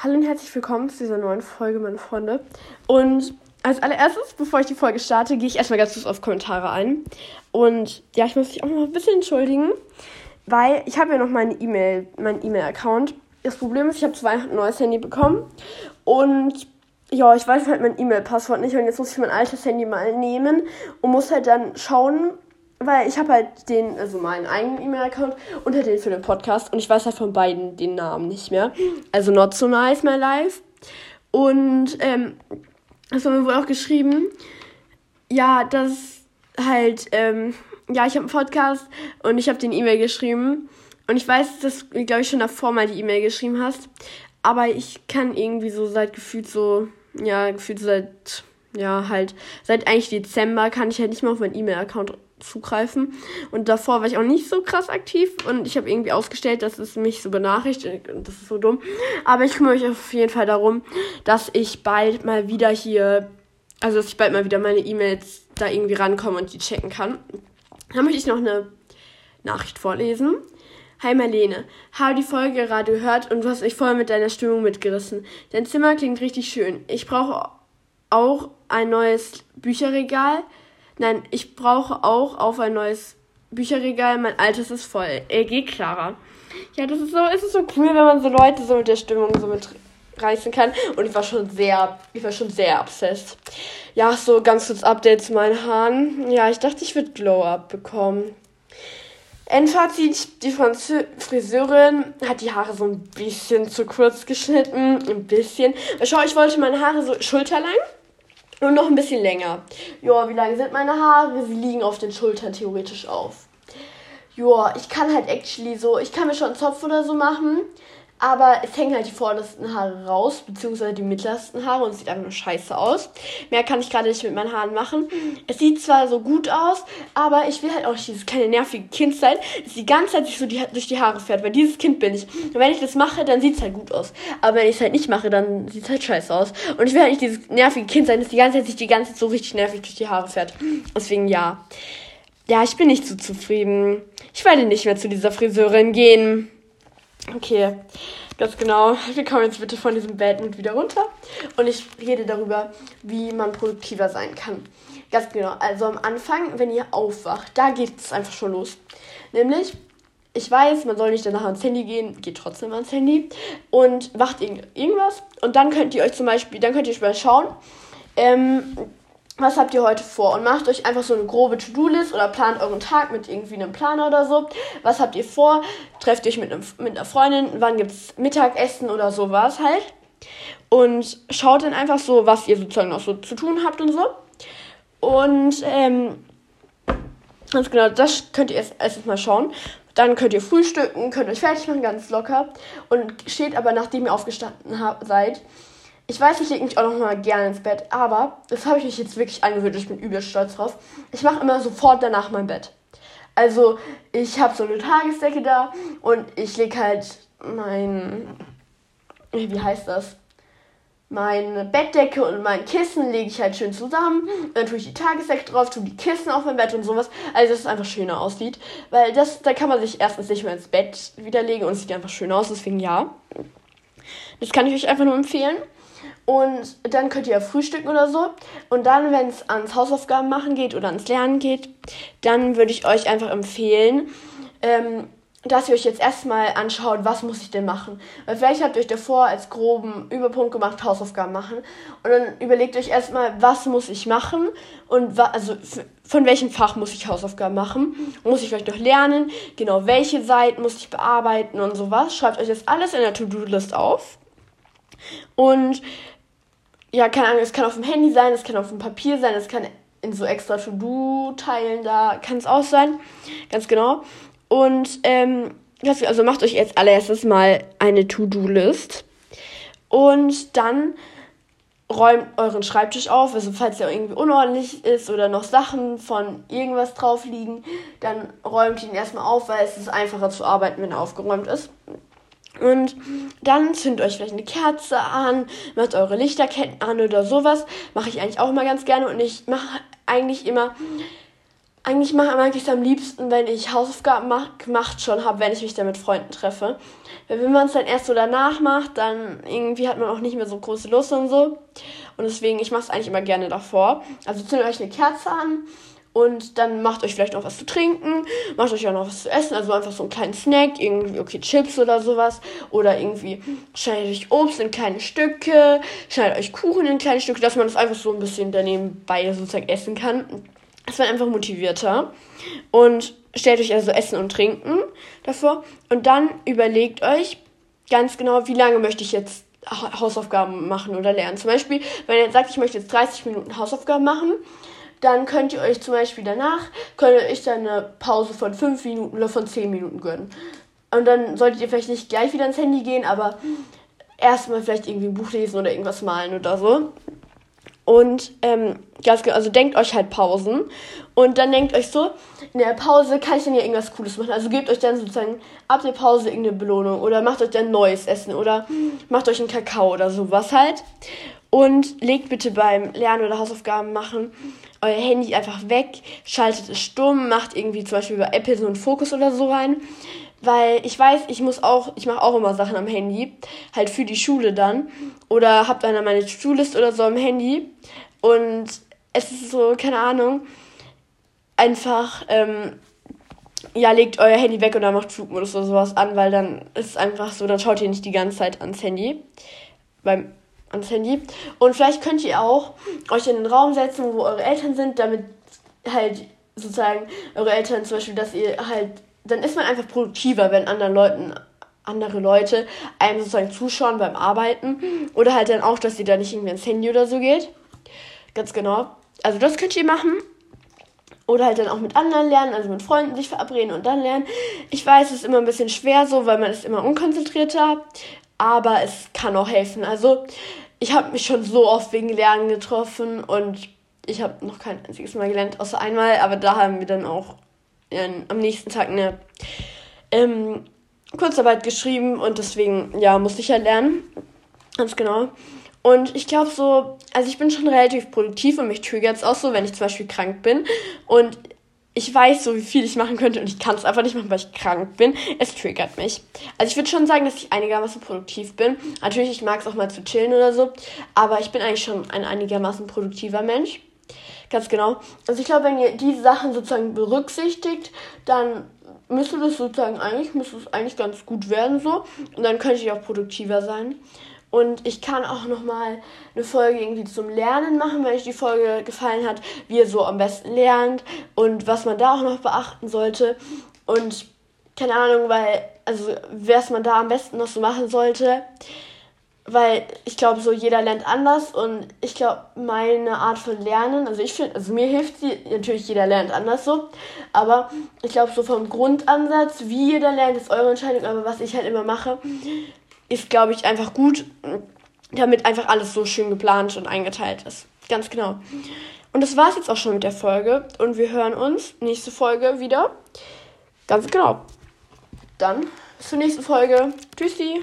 Hallo und herzlich willkommen zu dieser neuen Folge, meine Freunde. Und als allererstes, bevor ich die Folge starte, gehe ich erstmal ganz kurz auf Kommentare ein. Und ja, ich muss mich auch noch ein bisschen entschuldigen, weil ich habe ja noch meine E-Mail, meinen E-Mail-Account. Das Problem ist, ich habe ein neues Handy bekommen und ja, ich weiß halt mein E-Mail-Passwort nicht und jetzt muss ich mein altes Handy mal nehmen und muss halt dann schauen, weil ich habe halt den, also meinen eigenen E-Mail-Account und halt den für den Podcast und ich weiß halt von beiden den Namen nicht mehr. Also Not So Nice My Life. Und ähm, es war mir wohl auch geschrieben, ja, dass halt, ähm, ja, ich habe einen Podcast und ich habe den E-Mail geschrieben. Und ich weiß, dass du, glaube ich, schon davor mal die E-Mail geschrieben hast. Aber ich kann irgendwie so seit gefühlt so, ja, gefühlt seit, ja, halt, seit eigentlich Dezember kann ich halt nicht mehr auf meinen E-Mail-Account zugreifen. Und davor war ich auch nicht so krass aktiv und ich habe irgendwie ausgestellt, dass es mich so benachrichtigt und das ist so dumm. Aber ich kümmere mich auf jeden Fall darum, dass ich bald mal wieder hier, also dass ich bald mal wieder meine E-Mails da irgendwie rankomme und die checken kann. Dann möchte ich noch eine Nachricht vorlesen. Hi Marlene, habe die Folge gerade gehört und du hast mich voll mit deiner Stimmung mitgerissen. Dein Zimmer klingt richtig schön. Ich brauche auch ein neues Bücherregal Nein, ich brauche auch auf ein neues Bücherregal. Mein altes ist voll. LG Clara. Ja, das ist so, es ist so cool, wenn man so Leute so mit der Stimmung so mitreißen kann. Und ich war schon sehr, ich war schon sehr obsessed. Ja, so ganz kurz Update zu meinen Haaren. Ja, ich dachte, ich würde Glow-Up bekommen. Endfazit, die Franzö Friseurin hat die Haare so ein bisschen zu kurz geschnitten. Ein bisschen. Schau, ich wollte meine Haare so schulterlang. Und noch ein bisschen länger. Ja, wie lang sind meine Haare? Sie liegen auf den Schultern theoretisch auf. Ja, ich kann halt actually so, ich kann mir schon einen Zopf oder so machen. Aber es hängen halt die vordersten Haare raus, beziehungsweise die mittlersten Haare und es sieht einfach nur scheiße aus. Mehr kann ich gerade nicht mit meinen Haaren machen. Es sieht zwar so gut aus, aber ich will halt auch nicht dieses kleine nervige Kind sein, das die ganze Zeit sich so die, durch die Haare fährt, weil dieses Kind bin ich. Und wenn ich das mache, dann sieht es halt gut aus. Aber wenn ich es halt nicht mache, dann sieht es halt scheiße aus. Und ich will halt nicht dieses nervige Kind sein, das die ganze Zeit sich die ganze Zeit so richtig nervig durch die Haare fährt. Deswegen ja. Ja, ich bin nicht so zufrieden. Ich werde nicht mehr zu dieser Friseurin gehen. Okay, ganz genau. Wir kommen jetzt bitte von diesem Bad Mood wieder runter und ich rede darüber, wie man produktiver sein kann. Ganz genau. Also am Anfang, wenn ihr aufwacht, da geht es einfach schon los. Nämlich, ich weiß, man soll nicht danach ans Handy gehen, geht trotzdem ans Handy und macht irgendwas und dann könnt ihr euch zum Beispiel, dann könnt ihr mal schauen, ähm, was habt ihr heute vor? Und macht euch einfach so eine grobe To-Do-List oder plant euren Tag mit irgendwie einem Planer oder so. Was habt ihr vor? Trefft ihr euch mit, einem, mit einer Freundin? Wann gibt es Mittagessen oder sowas halt? Und schaut dann einfach so, was ihr sozusagen noch so zu tun habt und so. Und ähm, ganz genau, das könnt ihr erst, erst mal schauen. Dann könnt ihr frühstücken, könnt euch fertig machen, ganz locker. Und steht aber, nachdem ihr aufgestanden seid, ich weiß, ich lege mich auch noch mal gerne ins Bett, aber das habe ich mich jetzt wirklich angewöhnt. Ich bin übel stolz drauf. Ich mache immer sofort danach mein Bett. Also, ich habe so eine Tagesdecke da und ich lege halt mein. Wie heißt das? Meine Bettdecke und mein Kissen lege ich halt schön zusammen. Dann tue ich die Tagesdecke drauf, tue die Kissen auf mein Bett und sowas. Also, dass es einfach schöner aussieht. Weil das, da kann man sich erstens nicht mehr ins Bett widerlegen und es sieht einfach schön aus. Deswegen ja. Das kann ich euch einfach nur empfehlen. Und dann könnt ihr frühstücken oder so. Und dann, wenn es ans Hausaufgaben machen geht oder ans Lernen geht, dann würde ich euch einfach empfehlen, ähm, dass ihr euch jetzt erstmal anschaut, was muss ich denn machen. Weil vielleicht habt ihr euch davor als groben Überpunkt gemacht, Hausaufgaben machen. Und dann überlegt euch erstmal, was muss ich machen und also von welchem Fach muss ich Hausaufgaben machen. Muss ich vielleicht noch lernen? Genau, welche Seiten muss ich bearbeiten und sowas. Schreibt euch das alles in der To-Do-List auf. Und ja, keine Ahnung, es kann auf dem Handy sein, es kann auf dem Papier sein, es kann in so extra To-Do-Teilen da, kann es auch sein. Ganz genau. Und, ähm, also macht euch jetzt allererstes mal eine To-Do-List. Und dann räumt euren Schreibtisch auf, also falls der irgendwie unordentlich ist oder noch Sachen von irgendwas drauf liegen, dann räumt ihn erstmal auf, weil es ist einfacher zu arbeiten, wenn er aufgeräumt ist. Und dann zündet euch vielleicht eine Kerze an, macht eure Lichterketten an oder sowas. Mache ich eigentlich auch immer ganz gerne. Und ich mache eigentlich immer eigentlich mache ich es am liebsten, wenn ich Hausaufgaben mach, gemacht schon habe, wenn ich mich dann mit Freunden treffe. Weil wenn man es dann erst so danach macht, dann irgendwie hat man auch nicht mehr so große Lust und so. Und deswegen, ich mache es eigentlich immer gerne davor. Also zündet euch eine Kerze an und dann macht euch vielleicht noch was zu trinken, macht euch auch noch was zu essen, also einfach so einen kleinen Snack, irgendwie, okay, Chips oder sowas. Oder irgendwie schneidet euch Obst in kleine Stücke, schneidet euch Kuchen in kleine Stücke, dass man das einfach so ein bisschen daneben bei sozusagen essen kann. Es wird einfach motivierter. Und stellt euch also Essen und Trinken davor. Und dann überlegt euch ganz genau, wie lange möchte ich jetzt Hausaufgaben machen oder lernen. Zum Beispiel, wenn ihr sagt, ich möchte jetzt 30 Minuten Hausaufgaben machen, dann könnt ihr euch zum Beispiel danach, könnt ihr euch dann eine Pause von 5 Minuten oder von 10 Minuten gönnen. Und dann solltet ihr vielleicht nicht gleich wieder ins Handy gehen, aber erstmal vielleicht irgendwie ein Buch lesen oder irgendwas malen oder so. Und ähm, ganz genau, also denkt euch halt Pausen. Und dann denkt euch so, in der Pause kann ich dann ja irgendwas Cooles machen. Also gebt euch dann sozusagen ab der Pause irgendeine Belohnung oder macht euch dann neues Essen oder macht euch einen Kakao oder sowas halt. Und legt bitte beim Lernen oder Hausaufgaben machen euer Handy einfach weg, schaltet es stumm, macht irgendwie zum Beispiel bei Apple so einen Fokus oder so rein. Weil ich weiß, ich muss auch, ich mache auch immer Sachen am Handy, halt für die Schule dann. Oder hab dann meine To-Do-List oder so am Handy. Und es ist so, keine Ahnung, einfach, ähm, ja, legt euer Handy weg und dann macht Flugmodus oder sowas an, weil dann ist es einfach so, dann schaut ihr nicht die ganze Zeit ans Handy. Beim, ans Handy. Und vielleicht könnt ihr auch euch in den Raum setzen, wo eure Eltern sind, damit halt sozusagen eure Eltern zum Beispiel, dass ihr halt dann ist man einfach produktiver, wenn anderen Leuten andere Leute einem sozusagen zuschauen beim Arbeiten oder halt dann auch, dass ihr da nicht irgendwie ins Handy oder so geht. Ganz genau. Also das könnt ihr machen. Oder halt dann auch mit anderen lernen, also mit Freunden sich verabreden und dann lernen. Ich weiß, es ist immer ein bisschen schwer so, weil man ist immer unkonzentrierter, aber es kann auch helfen. Also ich habe mich schon so oft wegen Lernen getroffen und ich habe noch kein einziges Mal gelernt, außer einmal, aber da haben wir dann auch äh, am nächsten Tag eine ähm, Kurzarbeit geschrieben und deswegen, ja, musste ich ja lernen. Ganz genau. Und ich glaube so, also ich bin schon relativ produktiv und mich triggert es auch so, wenn ich zum Beispiel krank bin. Und ich weiß so, wie viel ich machen könnte und ich kann es einfach nicht machen, weil ich krank bin. Es triggert mich. Also ich würde schon sagen, dass ich einigermaßen produktiv bin. Natürlich, ich mag es auch mal zu chillen oder so. Aber ich bin eigentlich schon ein einigermaßen produktiver Mensch. Ganz genau. Also ich glaube, wenn ihr diese Sachen sozusagen berücksichtigt, dann müsste das sozusagen eigentlich, müsste es eigentlich ganz gut werden so. Und dann könnte ich auch produktiver sein. Und ich kann auch nochmal eine Folge irgendwie zum Lernen machen, wenn euch die Folge gefallen hat, wie ihr so am besten lernt und was man da auch noch beachten sollte. Und keine Ahnung, weil, also was man da am besten noch so machen sollte weil ich glaube, so jeder lernt anders und ich glaube, meine Art von Lernen, also ich finde, also mir hilft sie, natürlich jeder lernt anders so, aber ich glaube, so vom Grundansatz, wie jeder lernt, ist eure Entscheidung, aber was ich halt immer mache, ist, glaube ich, einfach gut, damit einfach alles so schön geplant und eingeteilt ist. Ganz genau. Und das war es jetzt auch schon mit der Folge und wir hören uns nächste Folge wieder. Ganz genau. Dann bis zur nächsten Folge. Tschüssi.